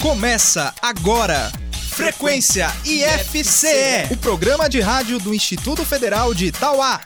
Começa agora. Frequência IFCE, o programa de rádio do Instituto Federal de Itauá.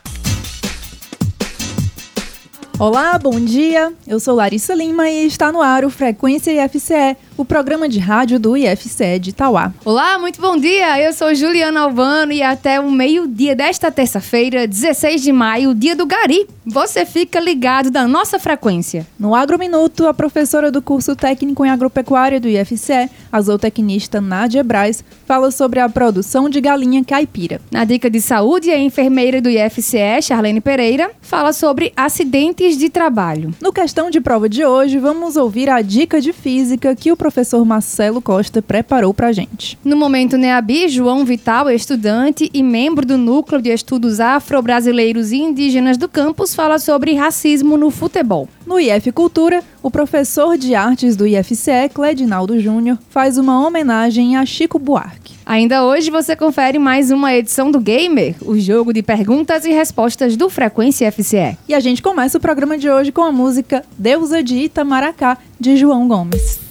Olá, bom dia. Eu sou Larissa Lima e está no ar o Frequência IFCE, o programa de rádio do IFCE de Itauá. Olá, muito bom dia. Eu sou Juliana Alvano e até o meio-dia desta terça-feira, 16 de maio, dia do Gari, você fica ligado da nossa frequência. No Agrominuto, a professora do curso técnico em agropecuária do IFCE, a zootecnista Nádia Braz, fala sobre a produção de galinha caipira. Na dica de saúde, a enfermeira do IFCE, Charlene Pereira, fala sobre acidentes de trabalho. No questão de prova de hoje, vamos ouvir a dica de física que o professor Marcelo Costa preparou pra gente. No momento NEABI, João Vital, estudante e membro do Núcleo de Estudos Afro-Brasileiros e Indígenas do campus, fala sobre racismo no futebol. No IF Cultura, o professor de artes do IFCE, Cledinaldo Júnior, faz uma homenagem a Chico Buarque. Ainda hoje você confere mais uma edição do Gamer, o jogo de perguntas e respostas do Frequência FCE. E a gente começa o programa de hoje com a música Deusa de Itamaracá, de João Gomes.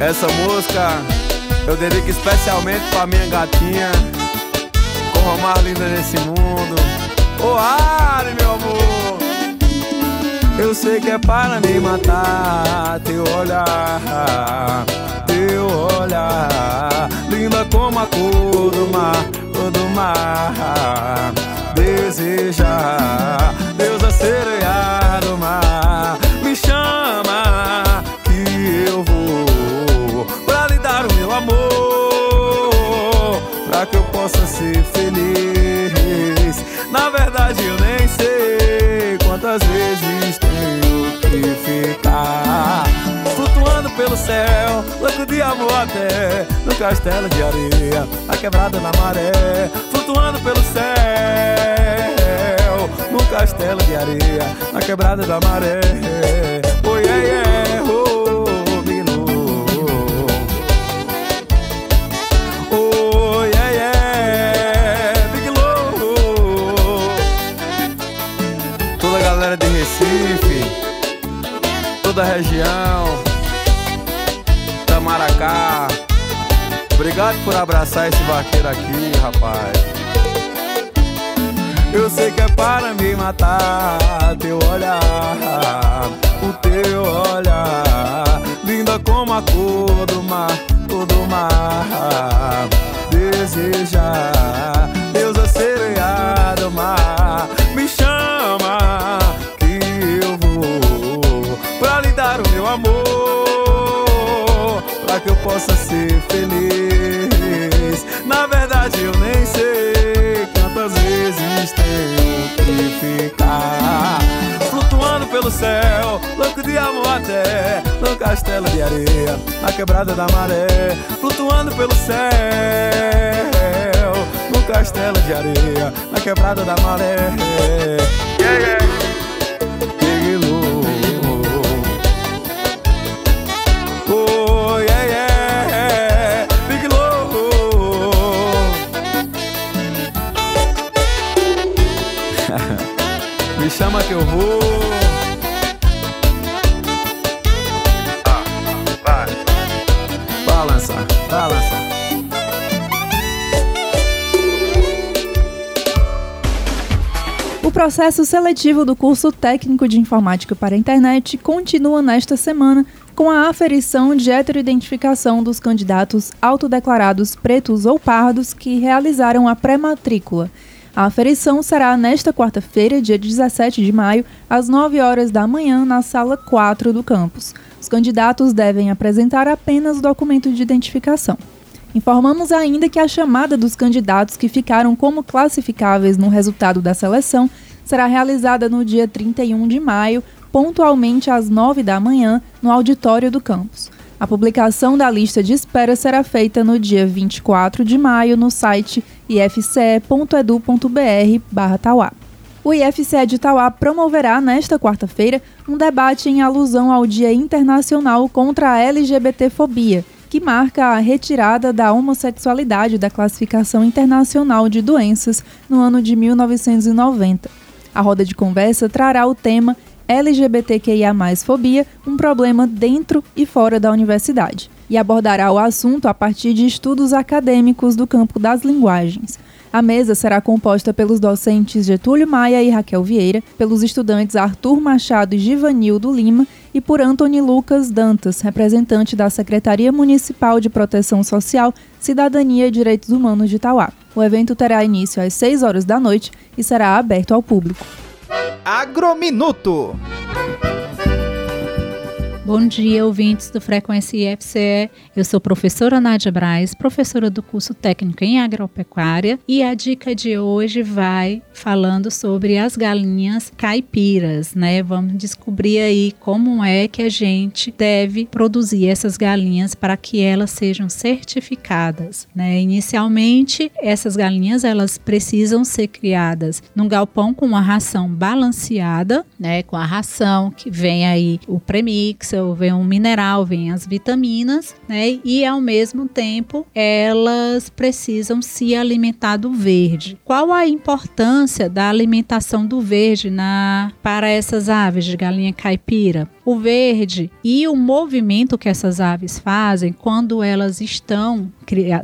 Essa música eu dedico especialmente pra minha gatinha, como a mais linda nesse mundo. Ô Ari, meu amor, eu sei que é para me matar. Teu olhar, teu olhar, linda como a cor do mar, cor do mar. Desejar, Deus a sereia possa ser feliz. Na verdade eu nem sei quantas vezes tenho que ficar flutuando pelo céu, louco de amor até no castelo de areia, a quebrada na maré, flutuando pelo céu, no castelo de areia, na quebrada da maré. Oh yeah, yeah, toda a região, Tamaracá. Obrigado por abraçar esse vaqueiro aqui, rapaz. Eu sei que é para me matar teu olhar, o teu olhar, linda como a cor do mar, cor do mar. Desejar, céu, louco de amor até no castelo de areia, na quebrada da maré, flutuando pelo céu, no castelo de areia, na quebrada da maré. Yeah, yeah. Me chama que eu vou. Processo seletivo do curso técnico de informática para a internet continua nesta semana com a aferição de heteroidentificação dos candidatos autodeclarados pretos ou pardos que realizaram a pré-matrícula. A aferição será nesta quarta-feira, dia 17 de maio, às 9 horas da manhã, na sala 4 do campus. Os candidatos devem apresentar apenas o documento de identificação. Informamos ainda que a chamada dos candidatos que ficaram como classificáveis no resultado da seleção será realizada no dia 31 de maio, pontualmente às 9 da manhã, no auditório do campus. A publicação da lista de espera será feita no dia 24 de maio no site ifce.edu.br/tauá. O IFCE de Tauá promoverá nesta quarta-feira um debate em alusão ao Dia Internacional contra a LGBTfobia, que marca a retirada da homossexualidade da classificação internacional de doenças no ano de 1990. A roda de conversa trará o tema LGBTQIA+-fobia um problema dentro e fora da universidade, e abordará o assunto a partir de estudos acadêmicos do campo das linguagens. A mesa será composta pelos docentes Getúlio Maia e Raquel Vieira, pelos estudantes Arthur Machado e Givanildo Lima e por Antony Lucas Dantas, representante da Secretaria Municipal de Proteção Social, Cidadania e Direitos Humanos de Itauá. O evento terá início às 6 horas da noite e será aberto ao público. Agrominuto. Bom dia, ouvintes do Frequência IFCE. Eu sou professora Nádia Braz, professora do curso técnico em agropecuária, e a dica de hoje vai falando sobre as galinhas caipiras, né? Vamos descobrir aí como é que a gente deve produzir essas galinhas para que elas sejam certificadas, né? Inicialmente, essas galinhas elas precisam ser criadas num galpão com uma ração balanceada, né? Com a ração que vem aí o premix, vem um mineral, vem as vitaminas, né? E ao mesmo tempo elas precisam se alimentar do verde. Qual a importância da alimentação do verde na para essas aves de galinha caipira? O verde e o movimento que essas aves fazem quando elas estão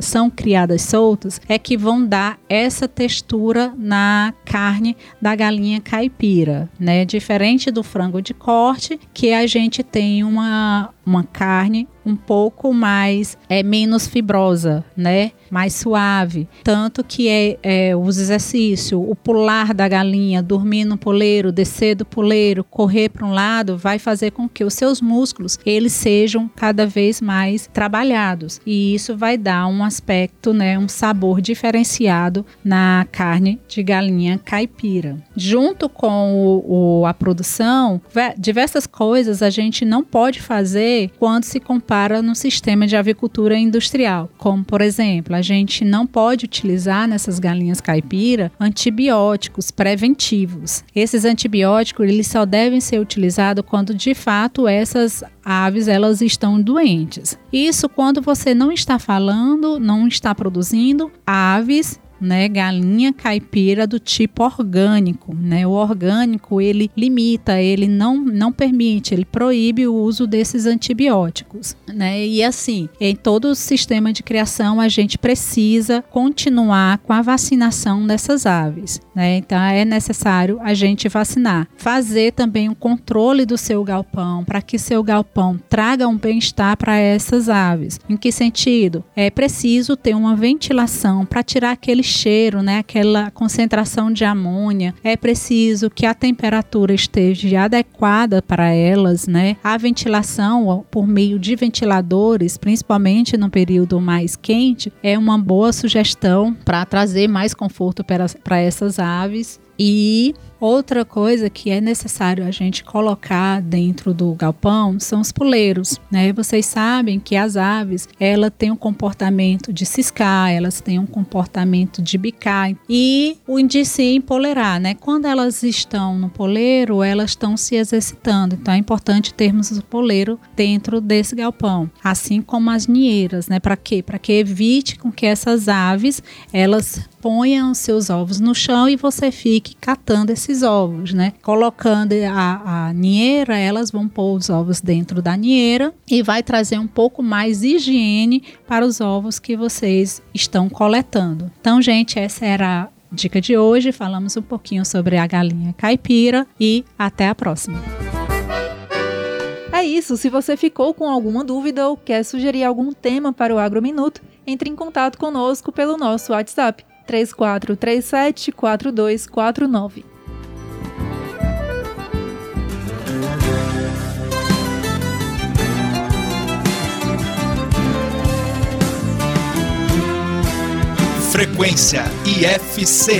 são criadas soltas é que vão dar essa textura na carne da galinha caipira, né? Diferente do frango de corte, que a gente tem uma, uma carne um pouco mais é menos fibrosa, né? Mais suave. Tanto que é, é os exercícios, o pular da galinha, dormir no poleiro, descer do poleiro, correr para um lado, vai fazer com que os seus músculos eles sejam cada vez mais trabalhados e isso vai dar um aspecto, né, um sabor diferenciado na carne de galinha caipira. Junto com o, o, a produção, diversas coisas a gente não pode fazer quando se compara para no sistema de avicultura industrial, como por exemplo, a gente não pode utilizar nessas galinhas caipira antibióticos preventivos. Esses antibióticos eles só devem ser utilizados quando de fato essas aves elas estão doentes. Isso quando você não está falando, não está produzindo aves né, galinha caipira do tipo orgânico, né? O orgânico ele limita, ele não não permite, ele proíbe o uso desses antibióticos, né? E assim, em todo o sistema de criação a gente precisa continuar com a vacinação dessas aves, né? Então é necessário a gente vacinar, fazer também um controle do seu galpão para que seu galpão traga um bem-estar para essas aves. Em que sentido? É preciso ter uma ventilação para tirar aquele cheiro, né, aquela concentração de amônia. É preciso que a temperatura esteja adequada para elas, né? A ventilação por meio de ventiladores, principalmente no período mais quente, é uma boa sugestão para trazer mais conforto para essas aves. E Outra coisa que é necessário a gente colocar dentro do galpão são os puleiros, né? Vocês sabem que as aves, ela tem um comportamento de ciscar, elas têm um comportamento de bicar e o de se empolerar, né? Quando elas estão no poleiro, elas estão se exercitando. Então é importante termos o poleiro dentro desse galpão, assim como as ninheiras, né? Para quê? Para que evite com que essas aves, elas ponham seus ovos no chão e você fique catando esses ovos, né? Colocando a, a ninheira, elas vão pôr os ovos dentro da ninheira e vai trazer um pouco mais higiene para os ovos que vocês estão coletando. Então, gente, essa era a dica de hoje. Falamos um pouquinho sobre a galinha caipira e até a próxima. É isso. Se você ficou com alguma dúvida ou quer sugerir algum tema para o Agrominuto, entre em contato conosco pelo nosso WhatsApp 3437 4249. Frequência IFCE.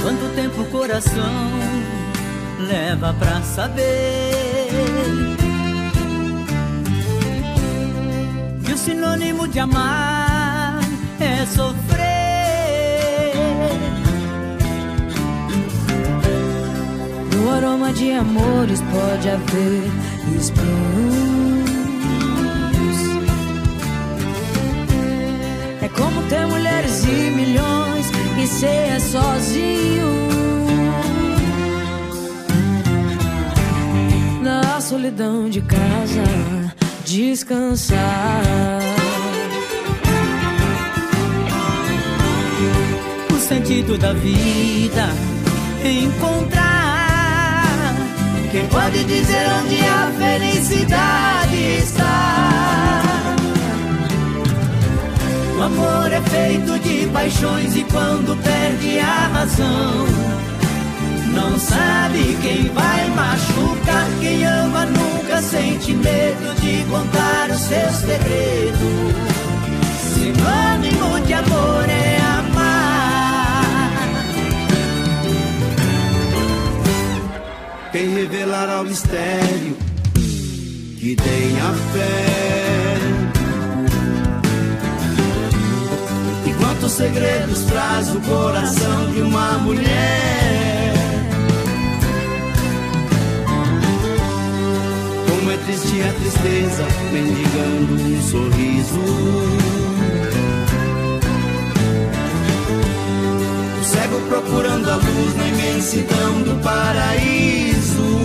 Quanto tempo o coração leva pra saber que o sinônimo de amar é sofrer? No aroma de amores pode haver espinhos. É como ter mulheres e milhões e ser sozinho. Na solidão de casa, descansar. o sentido da vida encontrar. Quem pode dizer onde a felicidade está? O amor é feito de paixões e quando perde a razão, não sabe quem vai machucar. Quem ama nunca sente medo de contar o seu segredo. Sinônimo de amor é amar. Quem revelará o mistério que tenha fé. Segredos traz o coração de uma mulher? Triste a tristeza, mendigando um sorriso. O cego procurando a luz na imensidão do paraíso.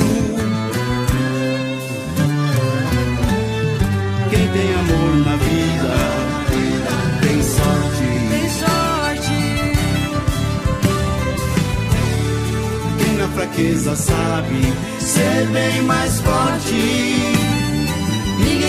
Quem tem amor na vida tem sorte. Tem sorte. Quem na fraqueza sabe Ser bem mais forte.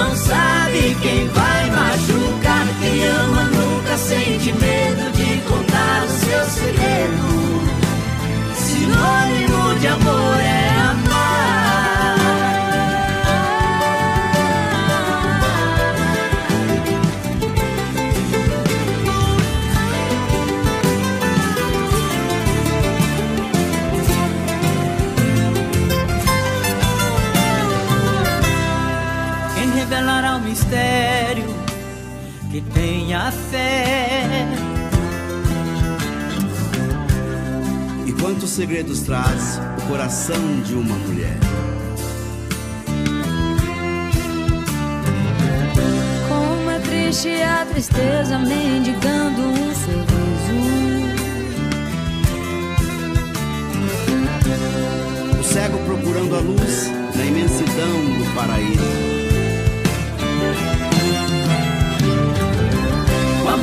não sabe quem vai machucar. Quem ama nunca sente medo de contar o seu segredo. Sinônimo de amor é amar. Tenha fé. E quantos segredos traz o coração de uma mulher? Como é triste a tristeza mendigando um sorriso. O cego procurando a luz na imensidão do paraíso.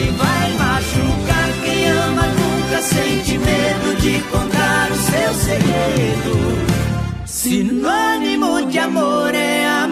quem vai machucar. Quem ama nunca sente medo de contar o seu segredo. Sinônimo de amor é amar.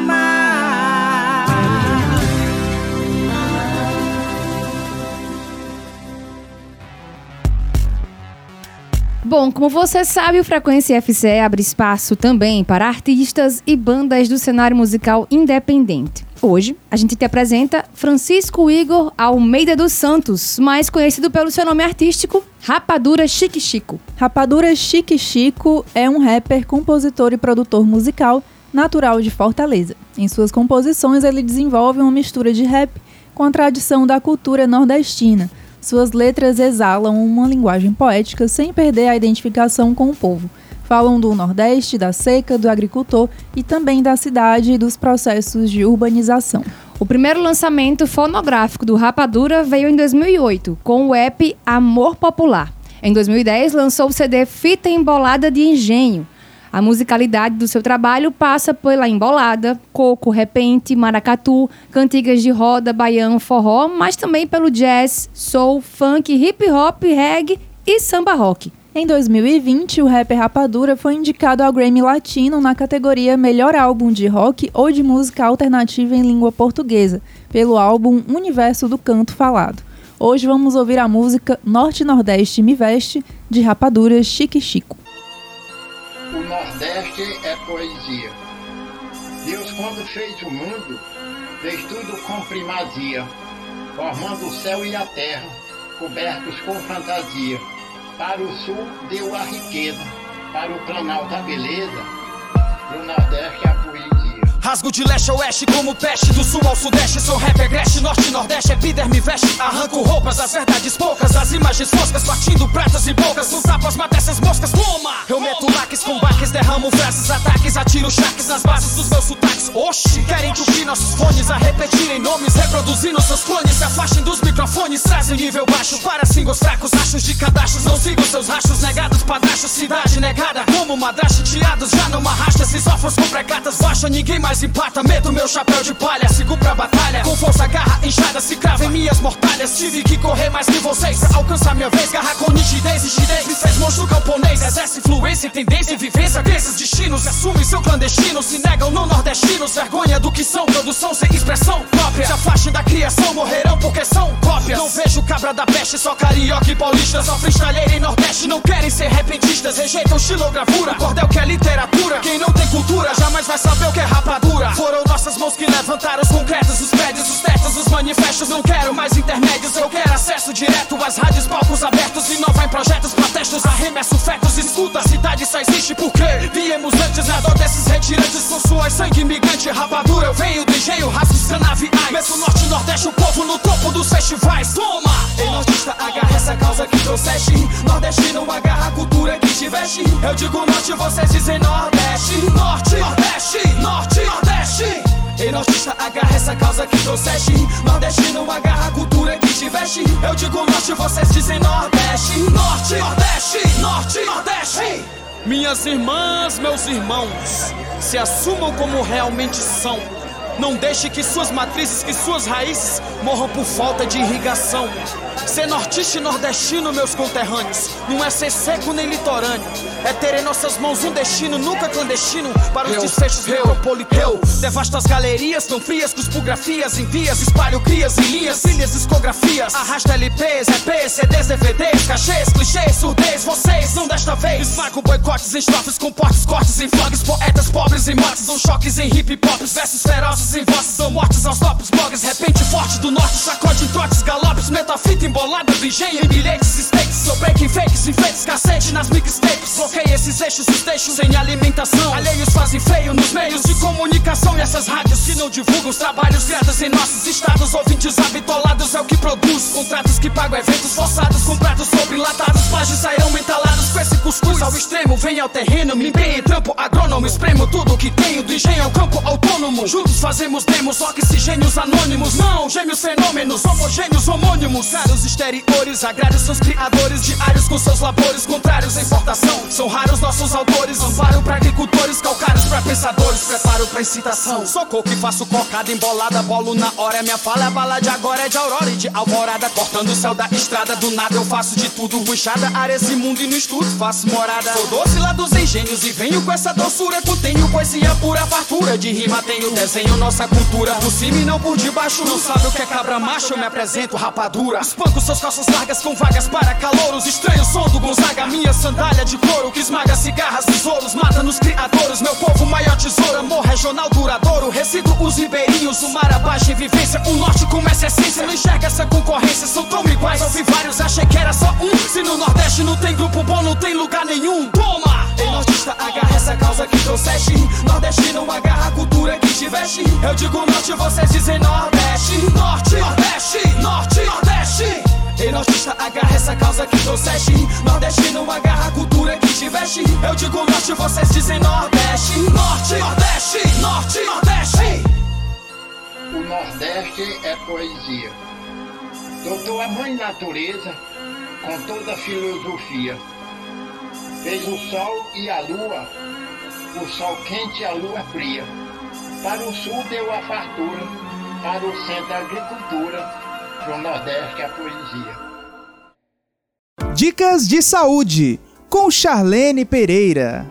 Bom, como você sabe, o Frequência FCE abre espaço também para artistas e bandas do cenário musical independente. Hoje, a gente te apresenta Francisco Igor Almeida dos Santos, mais conhecido pelo seu nome artístico, Rapadura Chique Chico. Rapadura Chique Chico é um rapper, compositor e produtor musical natural de Fortaleza. Em suas composições, ele desenvolve uma mistura de rap com a tradição da cultura nordestina. Suas letras exalam uma linguagem poética sem perder a identificação com o povo. Falam do Nordeste, da seca, do agricultor e também da cidade e dos processos de urbanização. O primeiro lançamento fonográfico do Rapadura veio em 2008, com o app Amor Popular. Em 2010, lançou o CD Fita Embolada de Engenho. A musicalidade do seu trabalho passa pela embolada, coco, repente, maracatu, cantigas de roda, baião, forró, mas também pelo jazz, soul, funk, hip hop, reggae e samba rock. Em 2020, o rapper Rapadura foi indicado ao Grammy Latino na categoria Melhor Álbum de Rock ou de Música Alternativa em Língua Portuguesa, pelo álbum Universo do Canto Falado. Hoje vamos ouvir a música Norte Nordeste Me Veste, de Rapadura Chique Chico. O Nordeste é poesia. Deus, quando fez o mundo, fez tudo com primazia, formando o céu e a terra, cobertos com fantasia. Para o sul deu a riqueza, para o planalto a beleza, para o Nordeste a Rasgo de leste a oeste como peste Do sul ao sudeste sou rap agreste Norte nordeste epiderme veste Arranco roupas, as verdades poucas As imagens foscas partindo pratas e bocas Os tapas mata essas moscas, toma! Eu meto laques com baques Derramo frases, ataques Atiro chaques nas bases dos meus sotaques Oxi! Querem tupir nossos fones A repetirem nomes Reproduzindo seus clones Se afastem dos microfones Trazem nível baixo Para singles fracos Achos de cadastros Não sigo seus rachos Negados padrachos Cidade negada Como madrasta Tiados já não arrasta Esses órfãos com pregatas Baixa ninguém mais mais empata, meto meu chapéu de palha, sigo pra batalha. Com força, garra inchada, se crava em minhas mortalhas. Tive que correr mais que vocês pra alcançar minha vez. Garra com nitidez e chidez, me fez monstro camponês. Exerce influência, tendência e vivência desses destinos. Assume seu clandestino, se negam no nordestinos. Vergonha do que são, produção sem expressão própria. Se afastem da criação, morrerão porque são cópias. Não vejo cabra da peste, só carioca e paulista. Só freestyleira em nordeste, não querem ser repentistas. Rejeitam estilogravura, cordel que é literatura. Quem não tem cultura jamais vai saber o que é rapaz Foram nossas mãos que levantaram os concretos, os prédios, os tetos, os manifestos. Não quero mais intermédios, eu quero acesso direto às rádios, palcos abertos. Inovar em projetos, protestos, arremesso fetos. Escuta, a cidade só existe porque viemos antes na dor desses retirantes. Com suas sangue imigrante, rapadura. Eu venho do engenho, rasgos canaviais. Meto norte e nordeste, o povo no topo dos festivais. Toma! Ei, nordista, agarra essa causa que trouxeste. Nordestino, Eu digo norte, vocês dizem nordeste. Norte, nordeste, norte. Nordeste. Ei, nordista, agarra essa causa que trouxeste. Nordestino, agarra a cultura que te veste. Eu digo norte, vocês dizem nordeste. Norte, nordeste, norte, nordeste. Minhas irmãs, meus irmãos, se assumam como realmente são. Não deixe que suas matrizes, que suas raízes morram por falta de irrigação. Ser nortista e nordestino, meus conterrâneos, não é ser seco nem litorâneo. É ter em nossas mãos um destino nunca clandestino para os eu, desfechos metropolitanos. Devasta as galerias, tão frias, cuspografias, envias, espalho crias em linhas, ilhas, discografias. Arrasta LPs, EPs, CDs, DVDs, cachês, clichês, surdez. Vocês não desta vez. Esmago boicotes em estrofes, com portes, cortes em vlogs, poetas pobres em mortes, dão choques em hip hops, versos ferozes em vozes, dão mortes aos tops, blogs. Repente forte do norte, sacode em trotes, galopes, metafita em embolada do engenho em bilhetes, stakes Sou breaking fakes, enfeites, cacete nas mixtapes. Bloquei esses eixos, os deixo sem alimentação. Alheios fazem feio nos meios de comunicação. E essas rádios que não divulgam os trabalhos criados em nossos estados. Ouvintes habitolados é o que produz. Contratos que pagam eventos forçados Com pratos sobrelatados, plágios sairão entalados Com esse cuscuz. Ao extremo, vem ao terreno Me empenho em trampo. Agrônomo, espremo tudo que tenho. Do engenho ao campo autônomo. Juntos fazemos demos, só que se gênios anônimos. Não, gêmeos fenômenos, homogêneos homônimos. Caros exteriores, agrários seus criadores diários com seus labores contrários à importação. São raros nossos autores, amparo pra agricultores, calcários pra pensadores, preparo pra incitação. Sou coco e faço cocada embolada, bolo na hora. Minha fala é bala de agora, é de aurora e de alvorada. Cortando o céu da estrada, do nada eu faço de tudo. Buchada, área esse mundo e no estudo faço morada. Sou doce lá dos engenhos e venho com essa doçura. Contenho poesia pura, fartura de rima. Tenho desenho, nossa cultura. Por cima e não por debaixo. Não sabe o que é cabra macho, eu me apresento rapadura. Com suas calças largas com vagas para calouros. Estranho som do Gonzaga, minha sandália de couro que esmaga cigarras, tesouros, mata nos criadores. Meu povo, maior tesouro, amor regional duradouro. Resido os ribeirinhos, o mar abaixo em vivência. O norte começa a essência, não enxerga essa concorrência, são tão iguais. Ouvi vários, achei que era só um. Se no Nordeste não tem grupo bom, não tem lugar nenhum. Toma! Ei, nordista, agarra essa causa que trouxeste. Nordestino, agarra a cultura que te veste. Eu digo norte, vocês dizem Nordeste. Norte, Nordeste, Norte, Nordeste. Ei, nordista, agarra essa causa que trouxeste. Nordestino, agarra a cultura que te veste Eu digo norte, vocês dizem nordeste. Norte, nordeste, norte, nordeste. O nordeste é poesia. Doutor a mãe natureza com toda filosofia. Fez o sol e a lua, o sol quente e a lua fria. Para o sul deu a fartura, para o centro a agricultura, para o nordeste a poesia. Dicas de saúde com Charlene Pereira.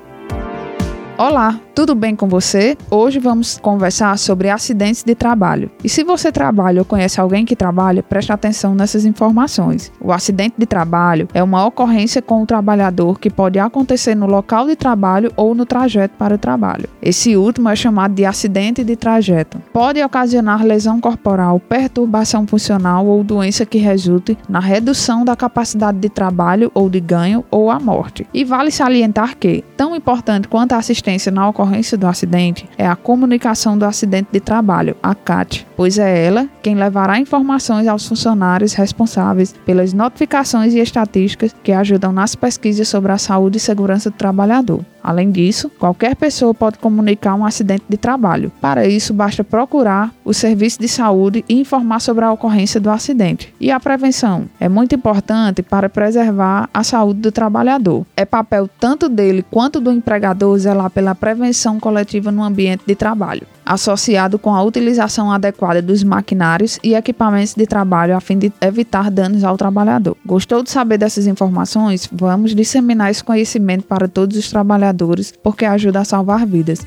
Olá, tudo bem com você? Hoje vamos conversar sobre acidentes de trabalho. E se você trabalha ou conhece alguém que trabalha, preste atenção nessas informações. O acidente de trabalho é uma ocorrência com o trabalhador que pode acontecer no local de trabalho ou no trajeto para o trabalho. Esse último é chamado de acidente de trajeto. Pode ocasionar lesão corporal, perturbação funcional ou doença que resulte na redução da capacidade de trabalho ou de ganho ou a morte. E vale salientar que, tão importante quanto a assistência assistência na ocorrência do acidente é a comunicação do acidente de trabalho, a CAT, pois é ela quem levará informações aos funcionários responsáveis pelas notificações e estatísticas que ajudam nas pesquisas sobre a saúde e segurança do trabalhador. Além disso, qualquer pessoa pode comunicar um acidente de trabalho. Para isso, basta procurar o serviço de saúde e informar sobre a ocorrência do acidente. E a prevenção é muito importante para preservar a saúde do trabalhador. É papel tanto dele quanto do empregador zelar pela prevenção coletiva no ambiente de trabalho associado com a utilização adequada dos maquinários e equipamentos de trabalho a fim de evitar danos ao trabalhador. Gostou de saber dessas informações? Vamos disseminar esse conhecimento para todos os trabalhadores, porque ajuda a salvar vidas.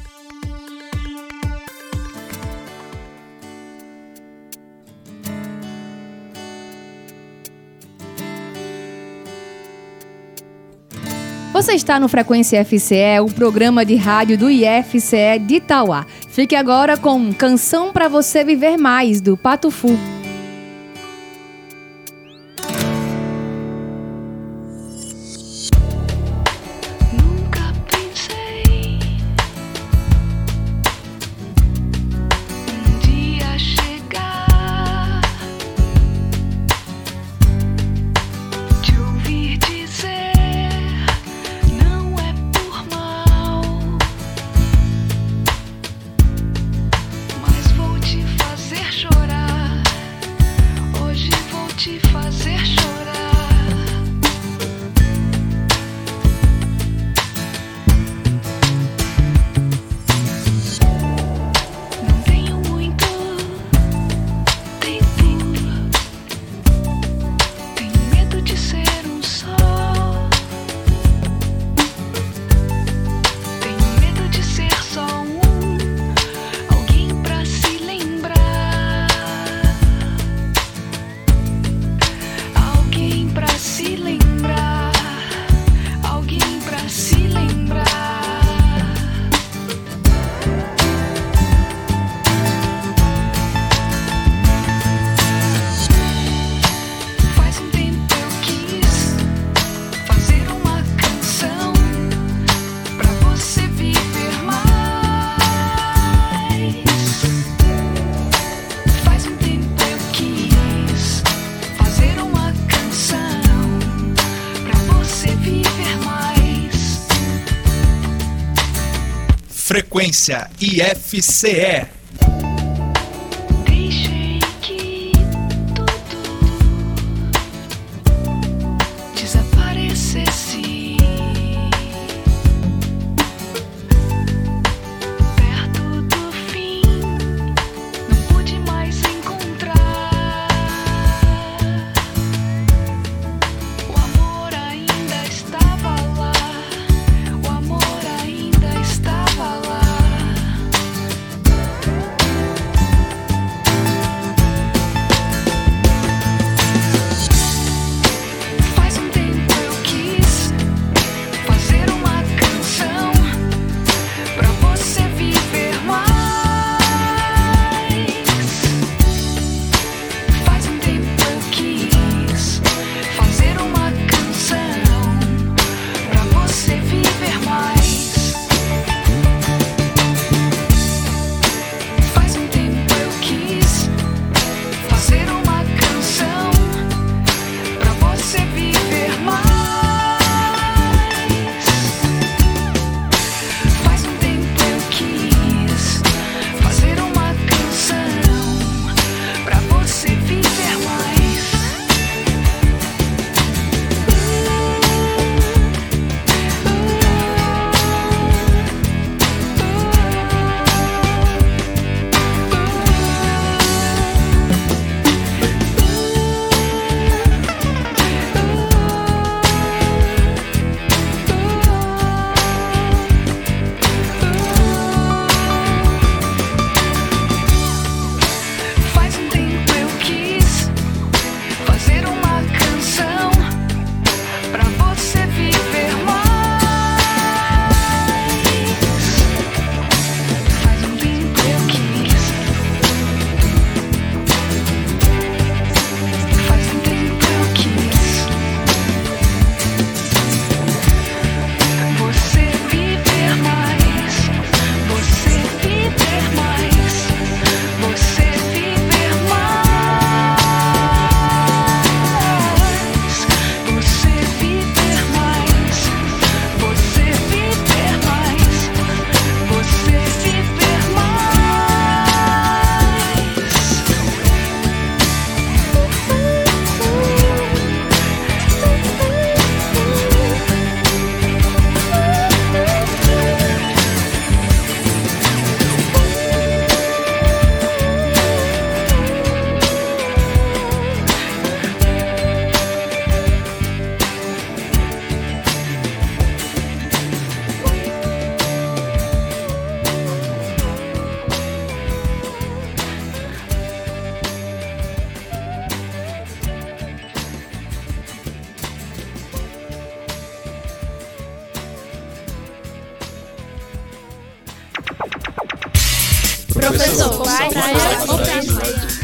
Você está no Frequência FCE, o programa de rádio do IFCE de Itauá. Fique agora com Canção para Você Viver Mais, do Pato Fu. Frequência IFCE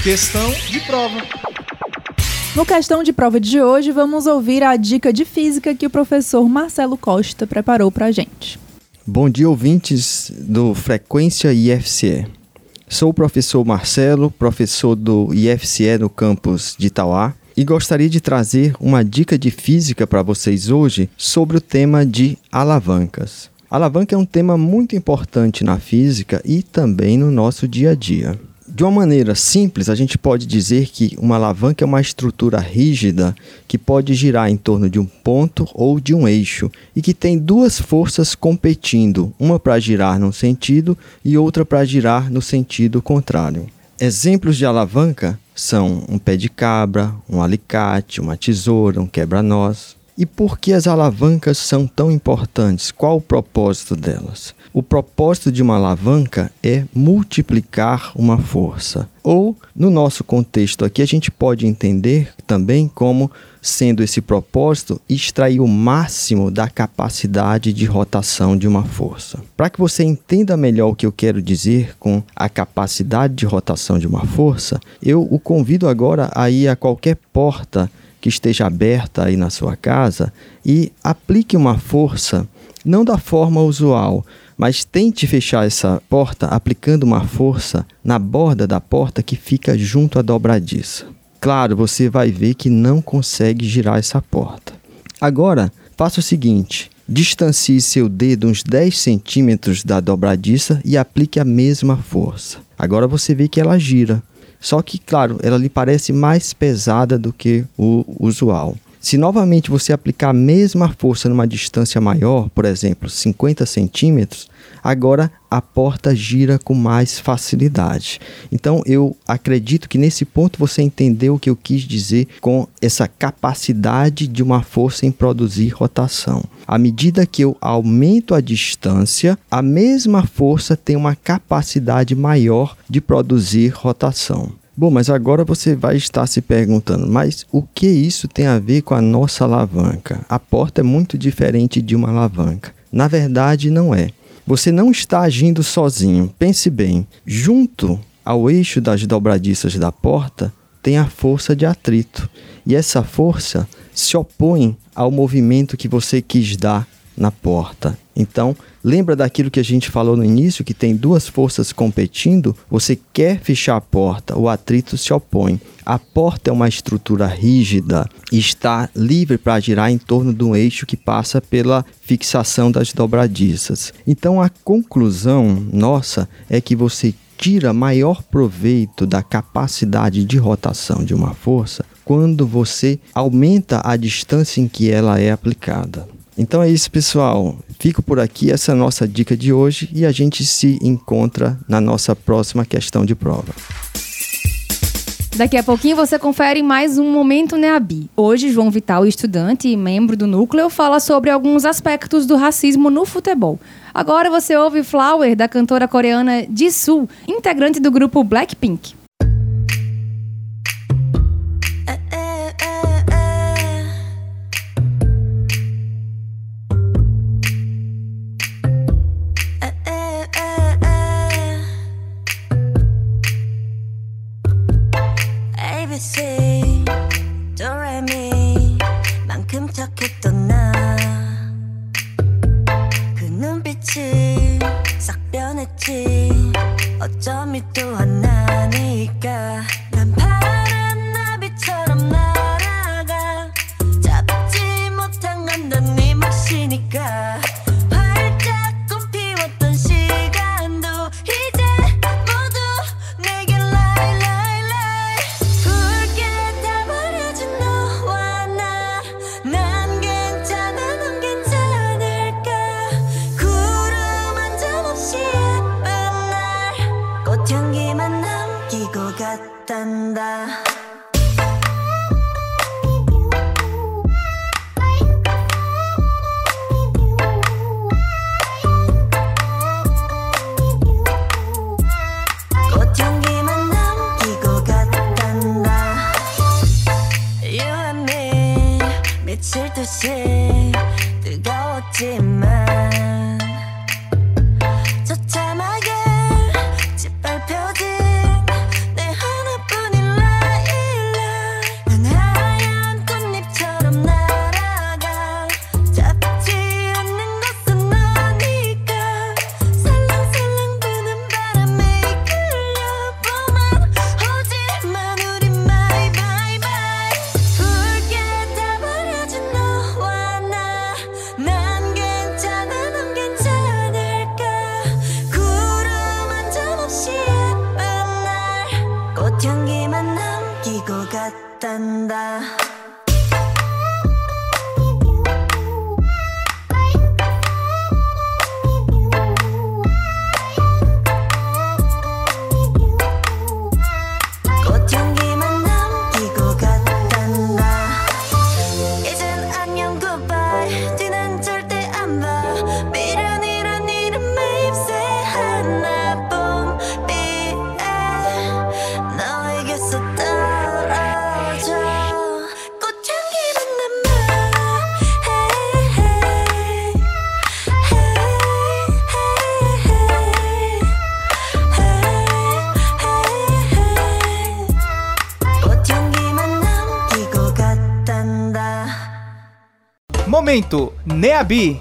Questão de prova. No questão de prova de hoje, vamos ouvir a dica de física que o professor Marcelo Costa preparou para a gente. Bom dia, ouvintes do Frequência IFCE. Sou o professor Marcelo, professor do IFCE no campus de Itauá, e gostaria de trazer uma dica de física para vocês hoje sobre o tema de alavancas. Alavanca é um tema muito importante na física e também no nosso dia a dia. De uma maneira simples, a gente pode dizer que uma alavanca é uma estrutura rígida que pode girar em torno de um ponto ou de um eixo e que tem duas forças competindo, uma para girar num sentido e outra para girar no sentido contrário. Exemplos de alavanca são um pé de cabra, um alicate, uma tesoura, um quebra-nós. E por que as alavancas são tão importantes? Qual o propósito delas? O propósito de uma alavanca é multiplicar uma força. Ou, no nosso contexto aqui, a gente pode entender também como sendo esse propósito extrair o máximo da capacidade de rotação de uma força. Para que você entenda melhor o que eu quero dizer com a capacidade de rotação de uma força, eu o convido agora a ir a qualquer porta que esteja aberta aí na sua casa e aplique uma força não da forma usual, mas tente fechar essa porta aplicando uma força na borda da porta que fica junto à dobradiça. Claro, você vai ver que não consegue girar essa porta. Agora, faça o seguinte: distancie seu dedo uns 10 centímetros da dobradiça e aplique a mesma força. Agora você vê que ela gira. Só que, claro, ela lhe parece mais pesada do que o usual. Se novamente você aplicar a mesma força numa distância maior, por exemplo, 50 centímetros, agora a porta gira com mais facilidade. Então eu acredito que nesse ponto você entendeu o que eu quis dizer com essa capacidade de uma força em produzir rotação. À medida que eu aumento a distância, a mesma força tem uma capacidade maior de produzir rotação. Bom, mas agora você vai estar se perguntando, mas o que isso tem a ver com a nossa alavanca? A porta é muito diferente de uma alavanca. Na verdade, não é. Você não está agindo sozinho. Pense bem, junto ao eixo das dobradiças da porta tem a força de atrito. E essa força se opõe ao movimento que você quis dar na porta. Então, lembra daquilo que a gente falou no início, que tem duas forças competindo? Você quer fechar a porta, o atrito se opõe. A porta é uma estrutura rígida e está livre para girar em torno de um eixo que passa pela fixação das dobradiças. Então, a conclusão nossa é que você tira maior proveito da capacidade de rotação de uma força quando você aumenta a distância em que ela é aplicada. Então é isso, pessoal. Fico por aqui, essa é a nossa dica de hoje e a gente se encontra na nossa próxima questão de prova. Daqui a pouquinho você confere mais um Momento Neabi. Hoje, João Vital, estudante e membro do núcleo, fala sobre alguns aspectos do racismo no futebol. Agora você ouve Flower, da cantora coreana Jisoo, integrante do grupo Blackpink. Momento Neabi.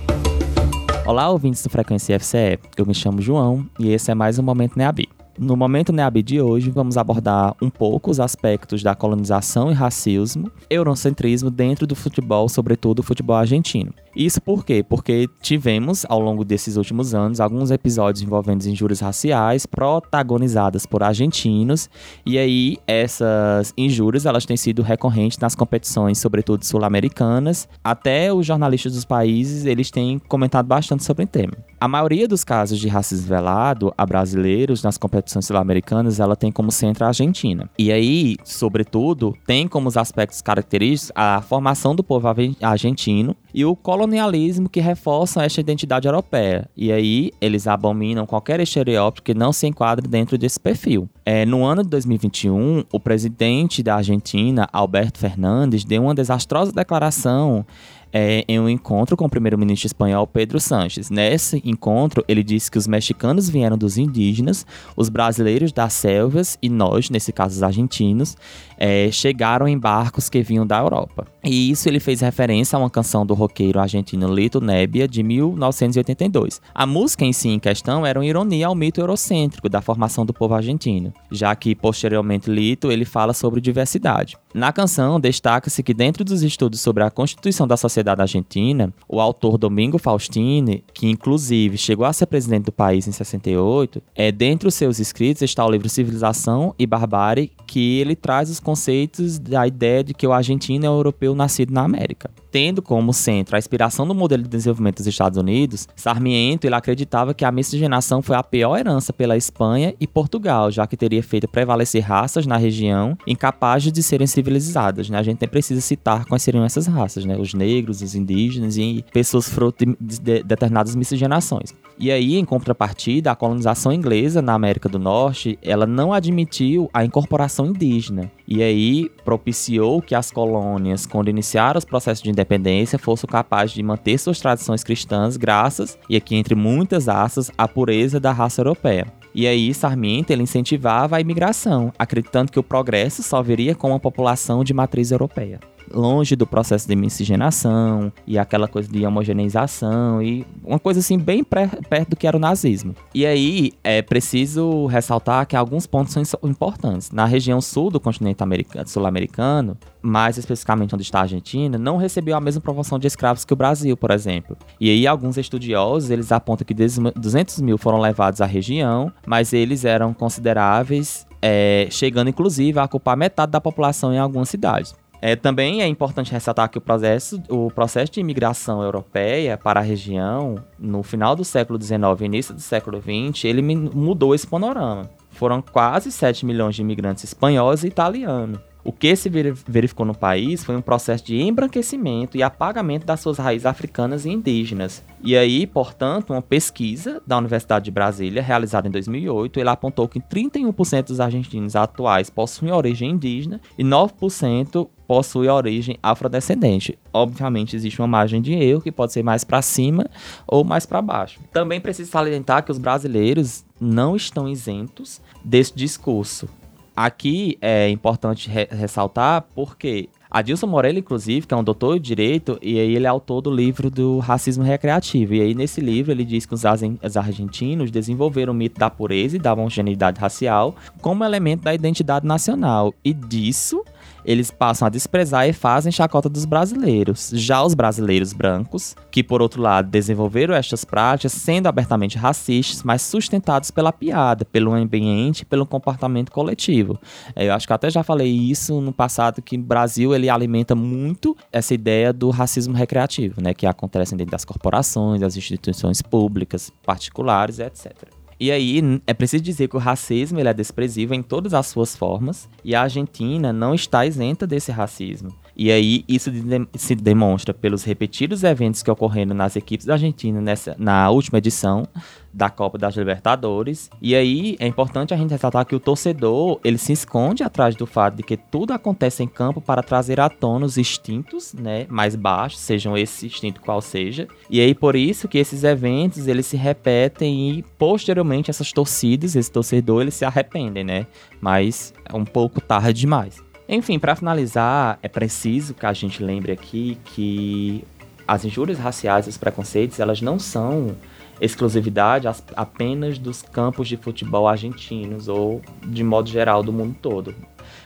Olá, ouvintes do Frequência FCE. Eu me chamo João e esse é mais um Momento Neabi. No momento NEAB de hoje, vamos abordar um pouco os aspectos da colonização e racismo, eurocentrismo dentro do futebol, sobretudo o futebol argentino. Isso por quê? Porque tivemos, ao longo desses últimos anos, alguns episódios envolvendo injúrias raciais protagonizadas por argentinos, e aí essas injúrias elas têm sido recorrentes nas competições, sobretudo sul-americanas. Até os jornalistas dos países, eles têm comentado bastante sobre o tema. A maioria dos casos de racismo velado a brasileiros nas competições sul-americanas, ela tem como centro a Argentina. E aí, sobretudo, tem como os aspectos característicos a formação do povo argentino e o colonialismo que reforçam esta identidade europeia. E aí, eles abominam qualquer estereótipo que não se enquadre dentro desse perfil. É, no ano de 2021, o presidente da Argentina, Alberto Fernandes, deu uma desastrosa declaração é, em um encontro com o primeiro-ministro espanhol Pedro Sanches. Nesse encontro, ele disse que os mexicanos vieram dos indígenas, os brasileiros das selvas e nós, nesse caso os argentinos, é, chegaram em barcos que vinham da Europa. E isso ele fez referência a uma canção do roqueiro argentino Lito Nebbia, de 1982. A música em si em questão era uma ironia ao mito eurocêntrico da formação do povo argentino, já que posteriormente Lito ele fala sobre diversidade. Na canção, destaca-se que dentro dos estudos sobre a constituição da sociedade argentina, o autor Domingo Faustini, que inclusive chegou a ser presidente do país em 68, é dentre os seus escritos está o livro Civilização e Barbárie, que ele traz os conceitos da ideia de que o argentino é um europeu nascido na América. Tendo como centro a inspiração do modelo de desenvolvimento dos Estados Unidos, Sarmiento ele acreditava que a miscigenação foi a pior herança pela Espanha e Portugal, já que teria feito prevalecer raças na região incapazes de serem civilizadas. Né? A gente nem precisa citar quais seriam essas raças, né? os negros, os indígenas e pessoas fruto de, de determinadas miscigenações. E aí, em contrapartida, a colonização inglesa na América do Norte, ela não admitiu a incorporação indígena. E aí propiciou que as colônias, quando iniciaram os processos de independência, fossem capazes de manter suas tradições cristãs graças, e aqui entre muitas asas, à pureza da raça europeia. E aí Sarmiento ele incentivava a imigração, acreditando que o progresso só viria com uma população de matriz europeia longe do processo de miscigenação e aquela coisa de homogeneização e uma coisa assim bem perto do que era o nazismo. E aí é preciso ressaltar que alguns pontos são importantes. Na região sul do continente sul-americano, mais especificamente onde está a Argentina, não recebeu a mesma proporção de escravos que o Brasil, por exemplo. E aí alguns estudiosos, eles apontam que 200 mil foram levados à região, mas eles eram consideráveis, é, chegando inclusive a ocupar metade da população em algumas cidades. É, também é importante ressaltar que o processo, o processo de imigração europeia para a região, no final do século XIX e início do século XX, ele mudou esse panorama. Foram quase 7 milhões de imigrantes espanhóis e italianos. O que se verificou no país foi um processo de embranquecimento e apagamento das suas raízes africanas e indígenas. E aí, portanto, uma pesquisa da Universidade de Brasília, realizada em 2008, ele apontou que 31% dos argentinos atuais possuem origem indígena e 9% possui origem afrodescendente. Obviamente existe uma margem de erro que pode ser mais para cima ou mais para baixo. Também preciso salientar que os brasileiros não estão isentos desse discurso. Aqui é importante re ressaltar porque Adilson Morelli, inclusive, que é um doutor de direito, e aí ele é autor do livro do racismo recreativo. E aí nesse livro ele diz que os, os argentinos desenvolveram o mito da pureza e da homogeneidade racial como elemento da identidade nacional. E disso eles passam a desprezar e fazem chacota dos brasileiros. Já os brasileiros brancos, que por outro lado desenvolveram estas práticas sendo abertamente racistas, mas sustentados pela piada, pelo ambiente, pelo comportamento coletivo. É, eu acho que até já falei isso no passado que o Brasil ele alimenta muito essa ideia do racismo recreativo, né, que acontece dentro das corporações, das instituições públicas, particulares, etc. E aí é preciso dizer que o racismo ele é desprezível em todas as suas formas e a Argentina não está isenta desse racismo. E aí isso se demonstra pelos repetidos eventos que ocorreram nas equipes da Argentina nessa, na última edição da Copa das Libertadores. E aí é importante a gente ressaltar que o torcedor, ele se esconde atrás do fato de que tudo acontece em campo para trazer à tona os instintos, né, mais baixos, sejam esse instinto qual seja. E aí por isso que esses eventos, eles se repetem e posteriormente essas torcidas, esse torcedor, eles se arrependem, né? Mas é um pouco tarde demais. Enfim, para finalizar, é preciso que a gente lembre aqui que as injúrias raciais, os preconceitos, elas não são exclusividade apenas dos campos de futebol argentinos ou de modo geral do mundo todo,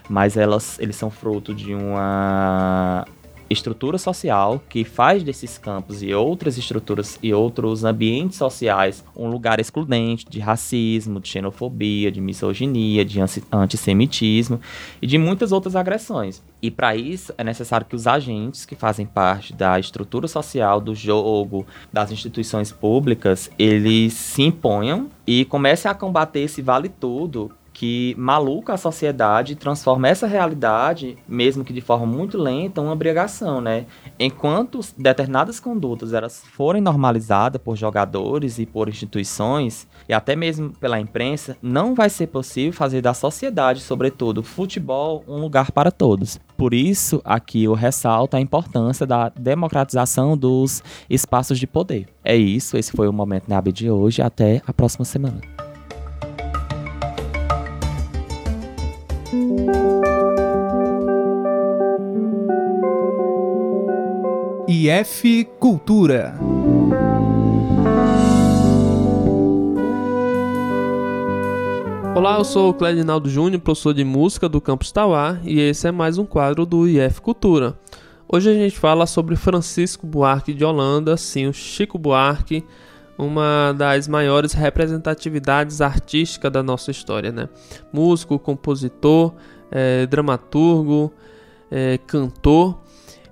mas elas eles são fruto de uma estrutura social que faz desses campos e outras estruturas e outros ambientes sociais um lugar excludente de racismo, de xenofobia, de misoginia, de antissemitismo e de muitas outras agressões. E para isso é necessário que os agentes que fazem parte da estrutura social do jogo, das instituições públicas, eles se imponham e comecem a combater esse vale tudo que maluca a sociedade transforma essa realidade, mesmo que de forma muito lenta, uma obrigação, né? Enquanto determinadas condutas elas forem normalizadas por jogadores e por instituições, e até mesmo pela imprensa, não vai ser possível fazer da sociedade, sobretudo futebol, um lugar para todos. Por isso, aqui eu ressalto a importância da democratização dos espaços de poder. É isso, esse foi o Momento NAB de hoje, até a próxima semana. IF Cultura. Olá, eu sou o Cledinaldo Júnior, professor de música do Campus Tauá, e esse é mais um quadro do IF Cultura. Hoje a gente fala sobre Francisco Buarque de Holanda, sim, o Chico Buarque, uma das maiores representatividades artísticas da nossa história, né? Músico, compositor, é, dramaturgo, é, cantor.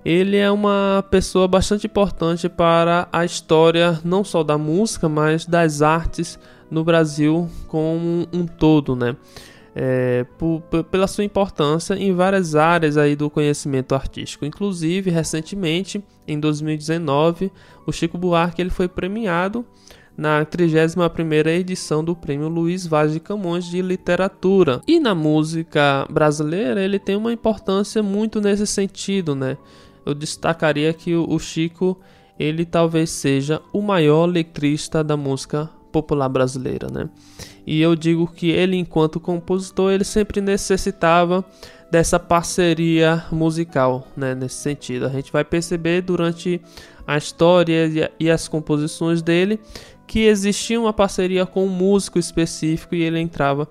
Ele é uma pessoa bastante importante para a história não só da música, mas das artes no Brasil como um todo, né? É, pela sua importância em várias áreas aí do conhecimento artístico. Inclusive, recentemente, em 2019, o Chico Buarque ele foi premiado na 31ª edição do Prêmio Luiz Vaz de Camões de Literatura. E na música brasileira ele tem uma importância muito nesse sentido, né? Eu destacaria que o Chico ele talvez seja o maior letrista da música popular brasileira, né? E eu digo que ele, enquanto compositor, ele sempre necessitava dessa parceria musical, né? Nesse sentido, a gente vai perceber durante a história e as composições dele que existia uma parceria com um músico específico e ele entrava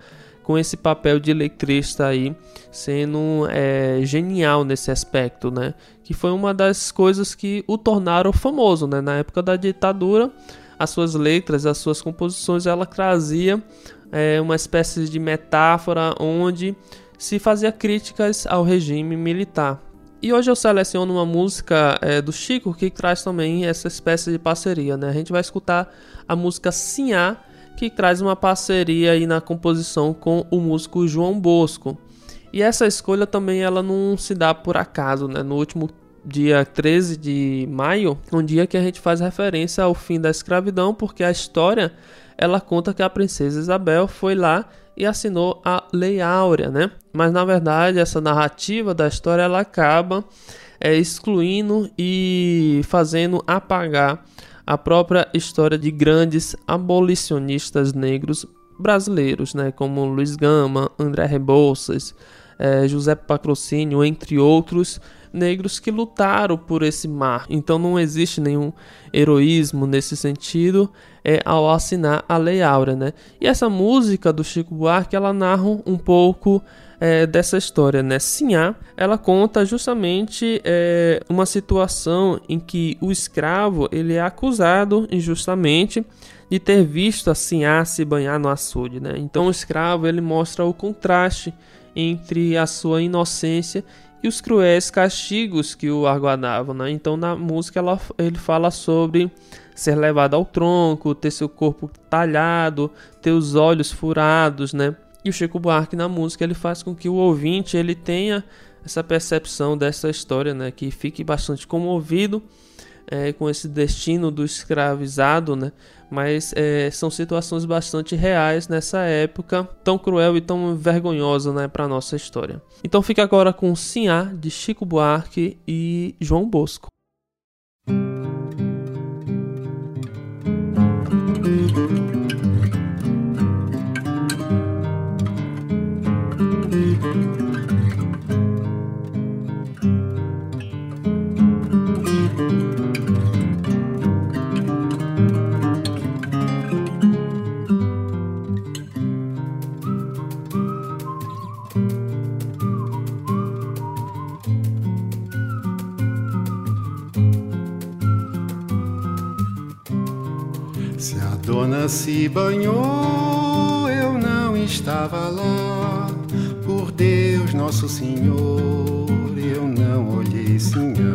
com esse papel de letrista aí, sendo é, genial nesse aspecto, né? Que foi uma das coisas que o tornaram famoso, né? Na época da ditadura, as suas letras, as suas composições, ela trazia é, uma espécie de metáfora onde se fazia críticas ao regime militar. E hoje eu seleciono uma música é, do Chico que traz também essa espécie de parceria, né? A gente vai escutar a música Sinhá, que traz uma parceria aí na composição com o músico João Bosco. E essa escolha também ela não se dá por acaso, né? No último dia 13 de maio, um dia que a gente faz referência ao fim da escravidão, porque a história ela conta que a princesa Isabel foi lá e assinou a Lei Áurea, né? Mas na verdade essa narrativa da história ela acaba é, excluindo e fazendo apagar a própria história de grandes abolicionistas negros brasileiros, né? Como Luiz Gama, André Rebouças, é, José Patrocínio, entre outros negros que lutaram por esse mar. Então não existe nenhum heroísmo nesse sentido é, ao assinar a Lei Áurea, né? E essa música do Chico Buarque, ela narra um pouco é, dessa história, né? Sinhá, ela conta justamente é, uma situação em que o escravo ele é acusado injustamente de ter visto a Sinhá se banhar no açude, né? Então o escravo ele mostra o contraste entre a sua inocência os cruéis castigos que o aguardavam. Né? Então, na música, ela, ele fala sobre ser levado ao tronco, ter seu corpo talhado, ter os olhos furados, né? E o Chico Buarque na música ele faz com que o ouvinte ele tenha essa percepção dessa história, né? Que fique bastante comovido é, com esse destino do escravizado, né? Mas é, são situações bastante reais nessa época tão cruel e tão vergonhosa, né, para nossa história. Então fica agora com Sinhá de Chico Buarque e João Bosco. Se banhou, eu não estava lá. Por Deus, Nosso Senhor, eu não olhei sinhá.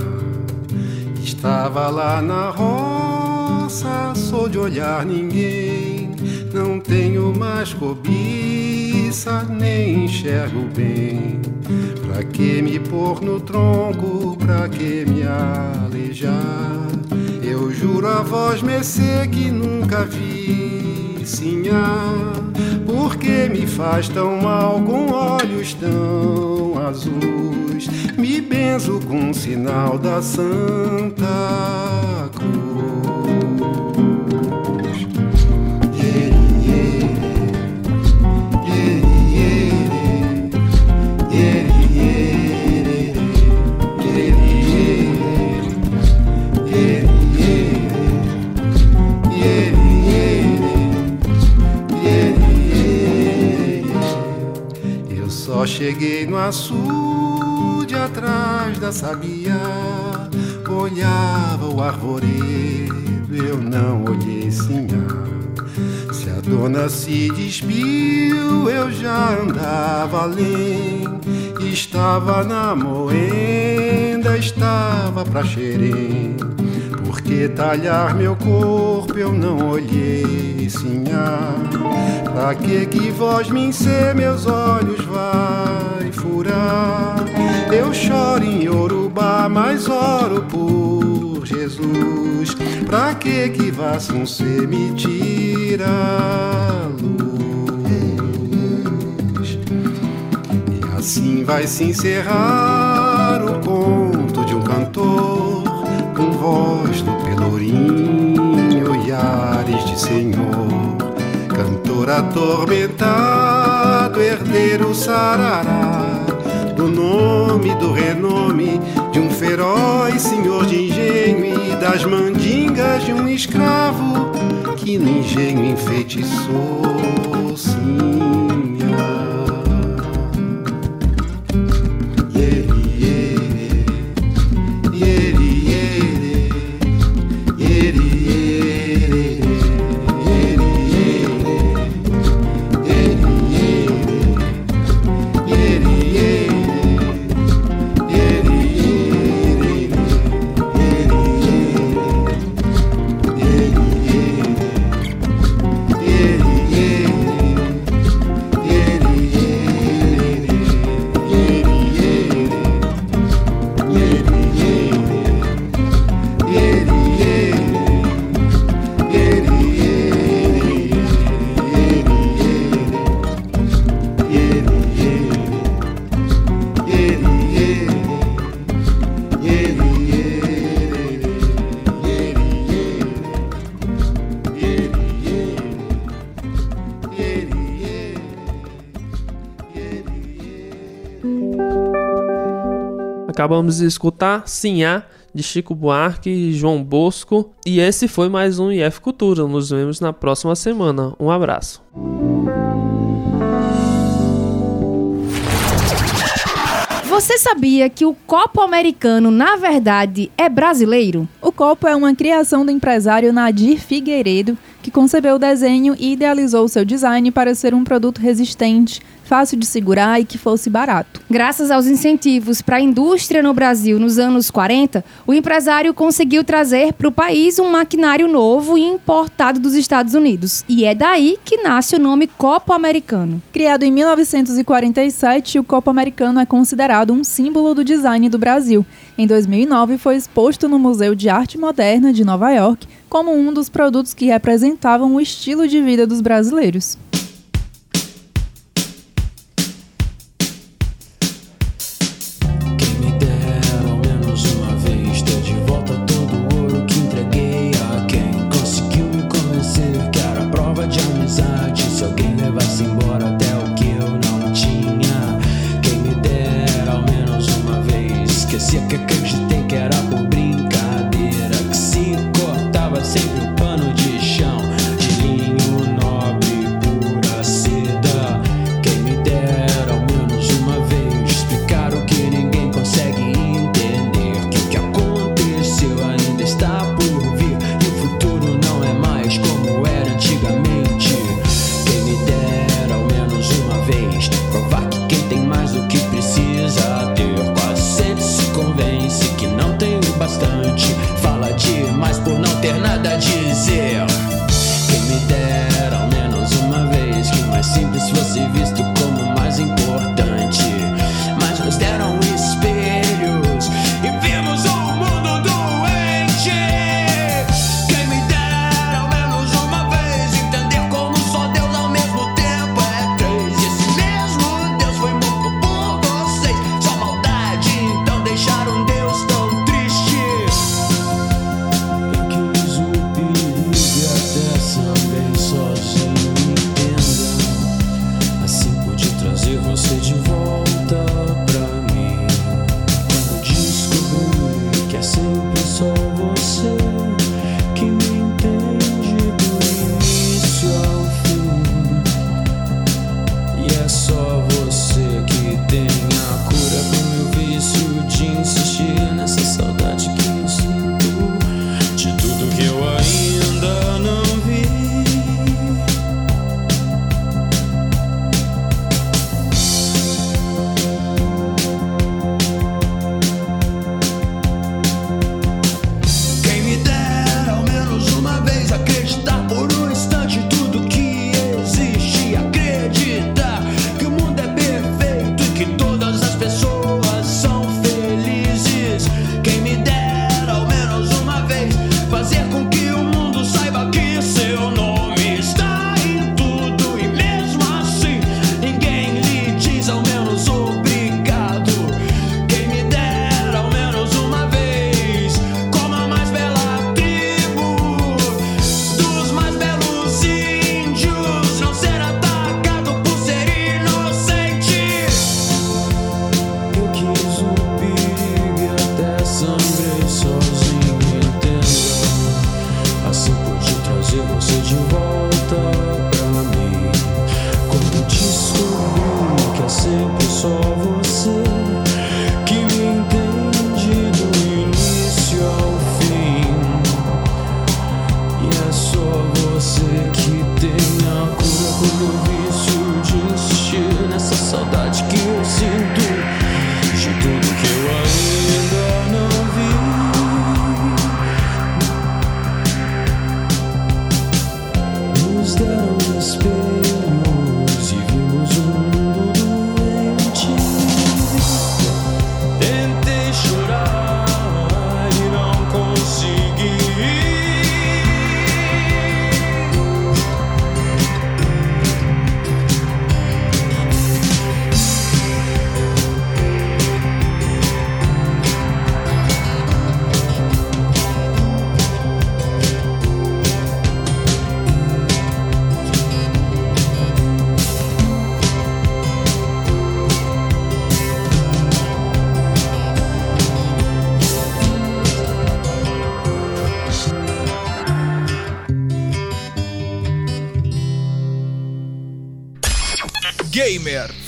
Estava lá na roça, sou de olhar ninguém. Não tenho mais cobiça, nem enxergo bem. Pra que me pôr no tronco, pra que me alejar? Juro a voz mercê que nunca vi sinhá. Por que me faz tão mal com olhos tão azuis? Me benzo com o sinal da Santa só cheguei no açude atrás da sabia. Olhava o arvoredo, eu não olhei sinhá. Se a dona se despiu, eu já andava além. Estava na moenda, estava pra xerém. Que talhar meu corpo, eu não olhei sinhá. Pra que que voz me encer, meus olhos vai furar? Eu choro em Yorubá, mas oro por Jesus. Pra que que Vassum se me tira a luz? E assim vai se encerrar o conto de um cantor voz do pelourinho e ares de senhor. Cantor atormentado, herdeiro sarará do nome, do renome de um feroz senhor de engenho e das mandingas de um escravo que no engenho enfeitiçou Acabamos de escutar Sinhá, de Chico Buarque e João Bosco. E esse foi mais um IF Cultura. Nos vemos na próxima semana. Um abraço. Você sabia que o copo americano, na verdade, é brasileiro? O copo é uma criação do empresário Nadir Figueiredo, concebeu o desenho e idealizou seu design para ser um produto resistente, fácil de segurar e que fosse barato. Graças aos incentivos para a indústria no Brasil nos anos 40, o empresário conseguiu trazer para o país um maquinário novo e importado dos Estados Unidos. E é daí que nasce o nome copo americano. Criado em 1947, o copo americano é considerado um símbolo do design do Brasil. Em 2009, foi exposto no Museu de Arte Moderna de Nova York como um dos produtos que representavam o estilo de vida dos brasileiros.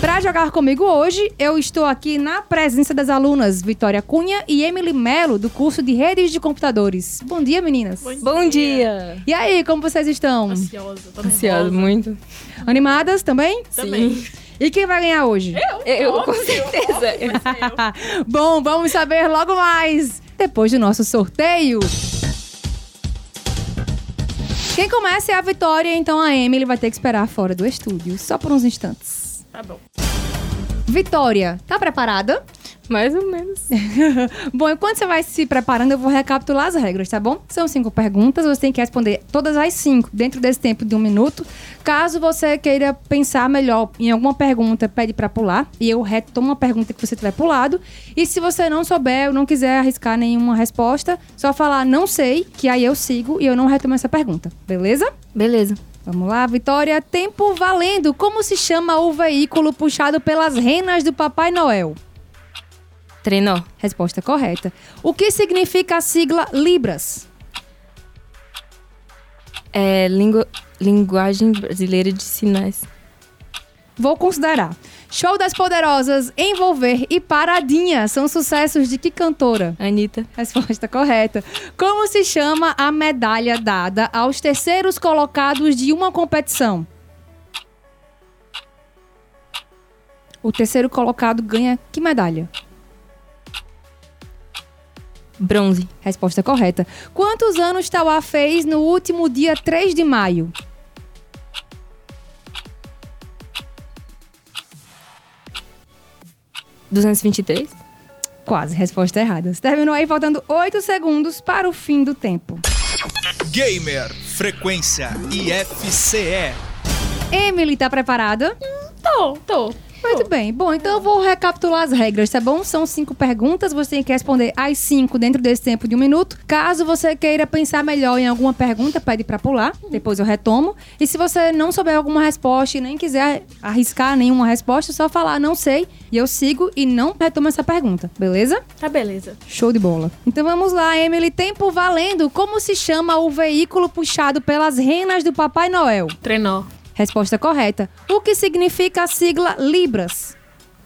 Para jogar comigo hoje, eu estou aqui na presença das alunas Vitória Cunha e Emily Melo, do curso de Redes de Computadores. Bom dia, meninas. Bom dia. E aí, como vocês estão? Ansiosa, tô Ansiosa, muito. Animadas também? Também. E quem vai ganhar hoje? Eu, eu com certeza. Bom, vamos saber logo mais depois do nosso sorteio. Quem começa é a Vitória, então a Emily vai ter que esperar fora do estúdio, só por uns instantes. Tá bom. Vitória, tá preparada? Mais ou menos. bom, enquanto você vai se preparando, eu vou recapitular as regras, tá bom? São cinco perguntas, você tem que responder todas as cinco dentro desse tempo de um minuto. Caso você queira pensar melhor em alguma pergunta, pede para pular e eu retomo a pergunta que você tiver pulado. E se você não souber ou não quiser arriscar nenhuma resposta, só falar não sei, que aí eu sigo e eu não retomo essa pergunta, beleza? Beleza. Vamos lá, Vitória. Tempo valendo. Como se chama o veículo puxado pelas renas do Papai Noel? Trenó. Resposta correta. O que significa a sigla Libras? É língua, linguagem brasileira de sinais. Vou considerar. Show das Poderosas, Envolver e Paradinha são sucessos de que cantora? Anitta. Resposta correta. Como se chama a medalha dada aos terceiros colocados de uma competição? O terceiro colocado ganha que medalha? Bronze. Resposta correta. Quantos anos Tauá fez no último dia 3 de maio? Três. Quase, resposta errada. Você terminou aí faltando 8 segundos para o fim do tempo. Gamer Frequência IFCE. Emily, tá preparada? Tô, tô. Muito bem. Bom, então eu vou recapitular as regras, tá bom? São cinco perguntas, você tem que responder as cinco dentro desse tempo de um minuto. Caso você queira pensar melhor em alguma pergunta, pede pra pular, depois eu retomo. E se você não souber alguma resposta e nem quiser arriscar nenhuma resposta, é só falar não sei e eu sigo e não retomo essa pergunta, beleza? Tá beleza. Show de bola. Então vamos lá, Emily. Tempo valendo. Como se chama o veículo puxado pelas renas do Papai Noel? Trenó. Resposta correta. O que significa a sigla Libras?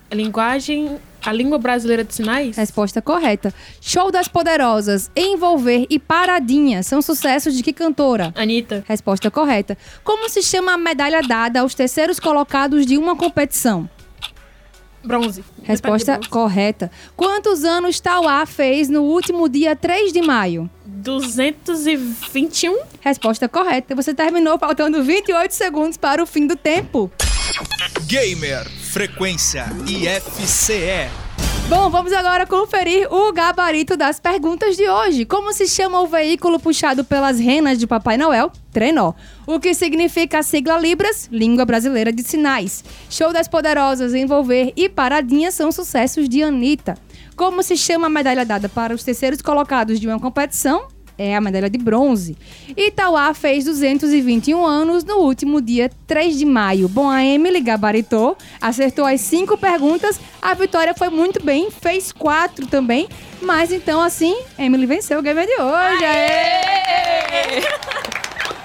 A linguagem. A língua brasileira de sinais? Resposta correta. Show das Poderosas, Envolver e Paradinha são sucessos de que cantora? Anitta. Resposta correta. Como se chama a medalha dada aos terceiros colocados de uma competição? Bronze. Resposta bronze. correta. Quantos anos Tauá fez no último dia 3 de maio? 221. Resposta correta. Você terminou faltando 28 segundos para o fim do tempo. Gamer Frequência IFCE. Bom, vamos agora conferir o gabarito das perguntas de hoje. Como se chama o veículo puxado pelas renas de Papai Noel? Trenó. O que significa a sigla Libras? Língua Brasileira de Sinais. Show das Poderosas, Envolver e Paradinha são sucessos de Anitta. Como se chama a medalha dada para os terceiros colocados de uma competição? É a medalha de bronze. Itauá fez 221 anos no último dia 3 de maio. Bom, a Emily gabaritou, acertou as cinco perguntas, a Vitória foi muito bem, fez quatro também, mas então assim, Emily venceu o game de hoje. Aê!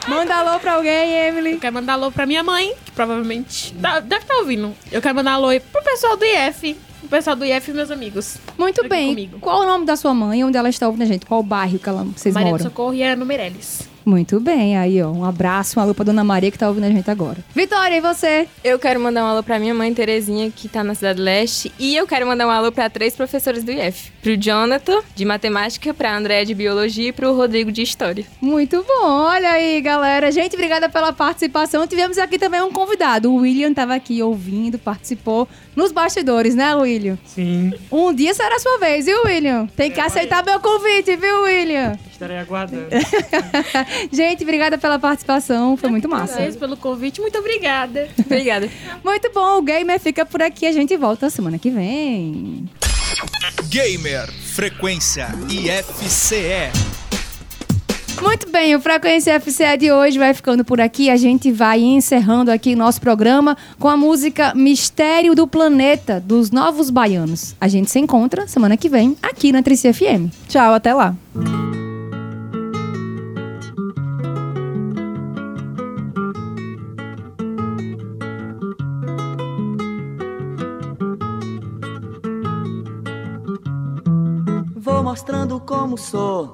Manda alô pra alguém, Emily. Eu quero mandar alô pra minha mãe, que provavelmente tá- deve estar ouvindo. Eu quero mandar alô pro pessoal do IF. O pessoal do IF e meus amigos. Muito bem. Qual o nome da sua mãe? Onde ela está ouvindo a gente? Qual o bairro que ela, vocês Maria do moram? Socorro e Ana Meirelles. Muito bem, aí ó, um abraço, uma alô pra Dona Maria que tá ouvindo a gente agora. Vitória, e você? Eu quero mandar um alô pra minha mãe Terezinha, que tá na Cidade Leste. E eu quero mandar um alô pra três professores do IF. Pro Jonathan, de Matemática, pra André, de Biologia e pro Rodrigo, de História. Muito bom, olha aí, galera. Gente, obrigada pela participação. Tivemos aqui também um convidado. O William tava aqui ouvindo, participou nos bastidores, né, William? Sim. Um dia será a sua vez, viu, William? Tem que aceitar meu convite, viu, William? Estarei aguardando. Gente, obrigada pela participação. Foi muito massa. Agradeço pelo convite. Muito obrigada. Obrigada. Muito bom, o Gamer fica por aqui. A gente volta semana que vem. Gamer Frequência IFCE. Muito bem, o Frequência FCE de hoje vai ficando por aqui. A gente vai encerrando aqui nosso programa com a música Mistério do Planeta, dos Novos Baianos. A gente se encontra semana que vem aqui na Trici FM. Tchau, até lá. Vou mostrando como sou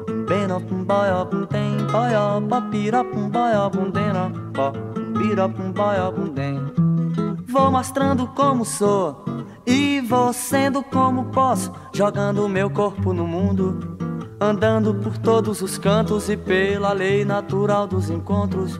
benopum, boiopum, tem, boiopó, piropum, boiopum, denopó, piropum, boiopum, tem. Vou mostrando como sou e vou sendo como posso, jogando meu corpo no mundo, andando por todos os cantos e pela lei natural dos encontros.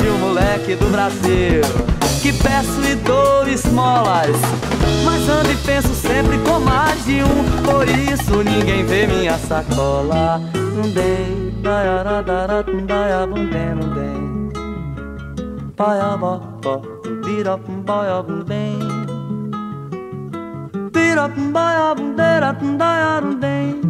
de um moleque do Brasil. Que peço e dou esmolas, mas ando e penso sempre com mais de um. Por isso ninguém vê minha sacola. Não dei, daiaradara, daiabundem, não dei. Paiabó, birapum, baiabundem. Birapum, baiabundeiratum, daiarundem.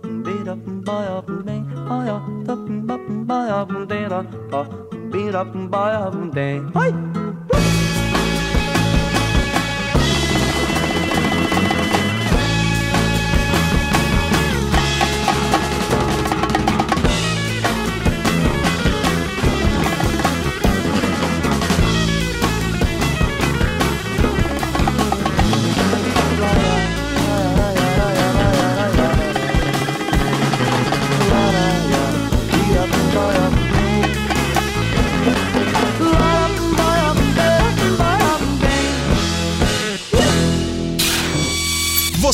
Bira pum baia pum bem, baia da pum ba pum baia pum den ra pa, bira pum baia pum den. Ai! Bira pum baia pum den.